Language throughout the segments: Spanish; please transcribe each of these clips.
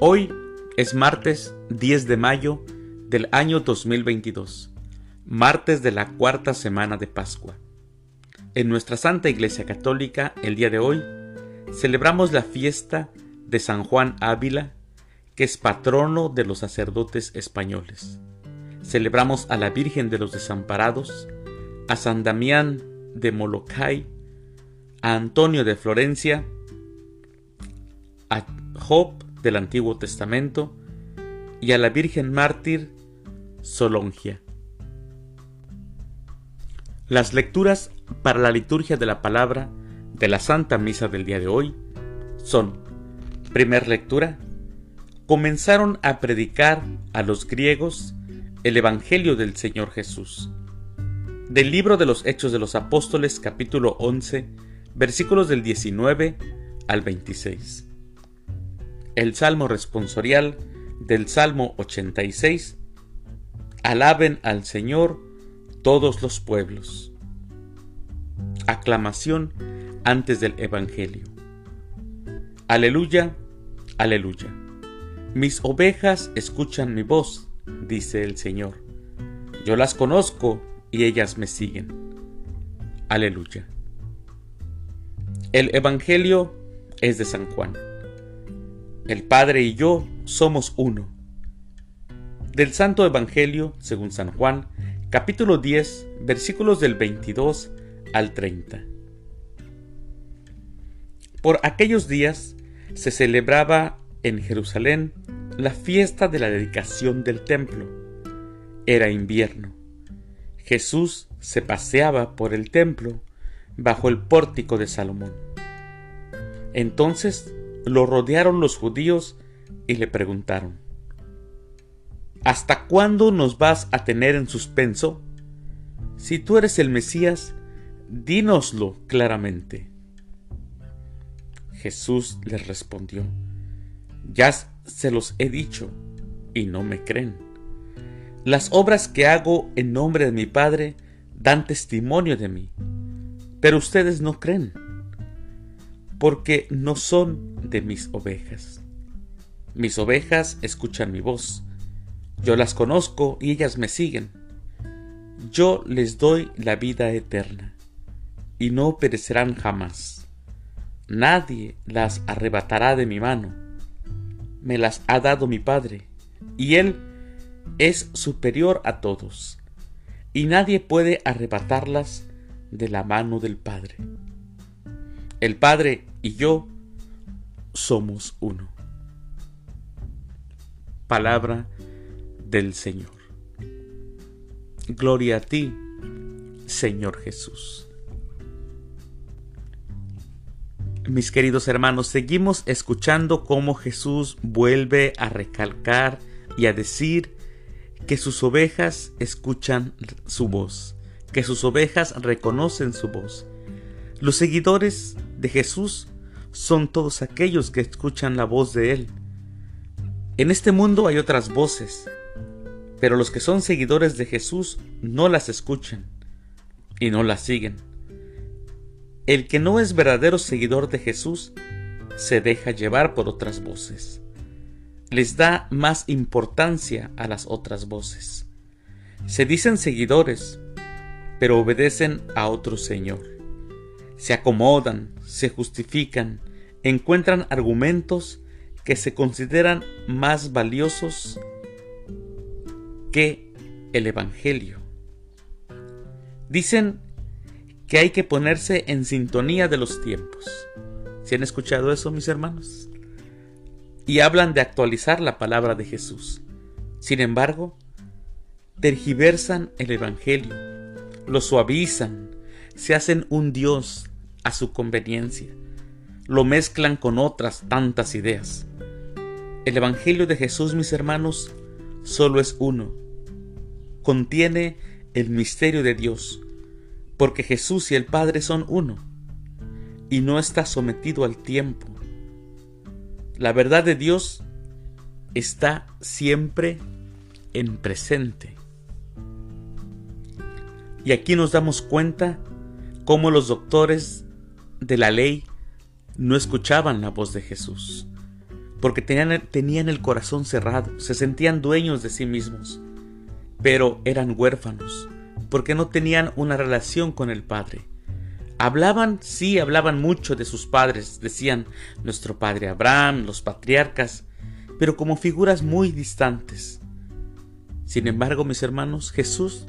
Hoy es martes 10 de mayo del año 2022, martes de la cuarta semana de Pascua. En nuestra Santa Iglesia Católica, el día de hoy, celebramos la fiesta de San Juan Ávila, que es patrono de los sacerdotes españoles. Celebramos a la Virgen de los Desamparados, a San Damián de Molokai, a Antonio de Florencia, a Job del Antiguo Testamento y a la Virgen Mártir Solongia. Las lecturas para la liturgia de la palabra de la Santa Misa del día de hoy son, primer lectura, comenzaron a predicar a los griegos el Evangelio del Señor Jesús. Del libro de los Hechos de los Apóstoles capítulo 11, versículos del 19 al 26 el salmo responsorial del Salmo 86. Alaben al Señor todos los pueblos. Aclamación antes del Evangelio. Aleluya, aleluya. Mis ovejas escuchan mi voz, dice el Señor. Yo las conozco y ellas me siguen. Aleluya. El Evangelio es de San Juan. El Padre y yo somos uno. Del Santo Evangelio, según San Juan, capítulo 10, versículos del 22 al 30. Por aquellos días se celebraba en Jerusalén la fiesta de la dedicación del templo. Era invierno. Jesús se paseaba por el templo bajo el pórtico de Salomón. Entonces lo rodearon los judíos y le preguntaron, ¿Hasta cuándo nos vas a tener en suspenso? Si tú eres el Mesías, dínoslo claramente. Jesús les respondió, Ya se los he dicho y no me creen. Las obras que hago en nombre de mi Padre dan testimonio de mí, pero ustedes no creen porque no son de mis ovejas. Mis ovejas escuchan mi voz. Yo las conozco y ellas me siguen. Yo les doy la vida eterna, y no perecerán jamás. Nadie las arrebatará de mi mano. Me las ha dado mi Padre, y Él es superior a todos, y nadie puede arrebatarlas de la mano del Padre. El Padre y yo somos uno. Palabra del Señor. Gloria a ti, Señor Jesús. Mis queridos hermanos, seguimos escuchando cómo Jesús vuelve a recalcar y a decir que sus ovejas escuchan su voz, que sus ovejas reconocen su voz. Los seguidores de Jesús son todos aquellos que escuchan la voz de Él. En este mundo hay otras voces, pero los que son seguidores de Jesús no las escuchan y no las siguen. El que no es verdadero seguidor de Jesús se deja llevar por otras voces. Les da más importancia a las otras voces. Se dicen seguidores, pero obedecen a otro Señor se acomodan, se justifican, encuentran argumentos que se consideran más valiosos que el Evangelio. Dicen que hay que ponerse en sintonía de los tiempos. ¿Se han escuchado eso, mis hermanos? Y hablan de actualizar la palabra de Jesús. Sin embargo, tergiversan el Evangelio, lo suavizan, se hacen un Dios a su conveniencia. Lo mezclan con otras tantas ideas. El Evangelio de Jesús, mis hermanos, solo es uno. Contiene el misterio de Dios, porque Jesús y el Padre son uno, y no está sometido al tiempo. La verdad de Dios está siempre en presente. Y aquí nos damos cuenta cómo los doctores de la ley no escuchaban la voz de Jesús. porque tenían, tenían el corazón cerrado, se sentían dueños de sí mismos, pero eran huérfanos, porque no tenían una relación con el Padre. Hablaban, sí, hablaban mucho de sus padres, decían nuestro padre Abraham, los patriarcas, pero como figuras muy distantes. Sin embargo, mis hermanos, Jesús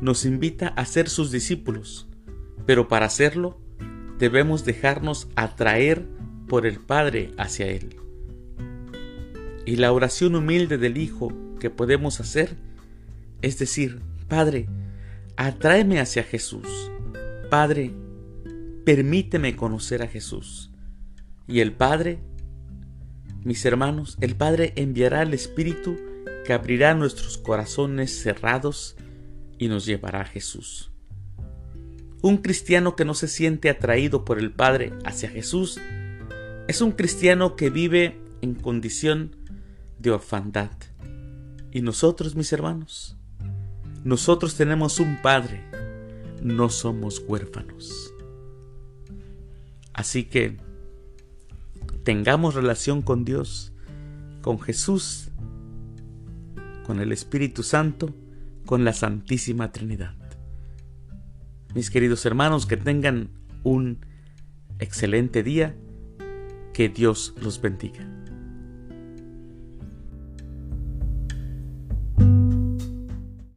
nos invita a ser sus discípulos, pero para hacerlo debemos dejarnos atraer por el Padre hacia Él. Y la oración humilde del Hijo que podemos hacer es decir, Padre, atráeme hacia Jesús. Padre, permíteme conocer a Jesús. Y el Padre, mis hermanos, el Padre enviará el Espíritu que abrirá nuestros corazones cerrados y nos llevará a Jesús. Un cristiano que no se siente atraído por el Padre hacia Jesús es un cristiano que vive en condición de orfandad. Y nosotros, mis hermanos, nosotros tenemos un Padre, no somos huérfanos. Así que tengamos relación con Dios, con Jesús, con el Espíritu Santo, con la Santísima Trinidad. Mis queridos hermanos, que tengan un excelente día, que Dios los bendiga.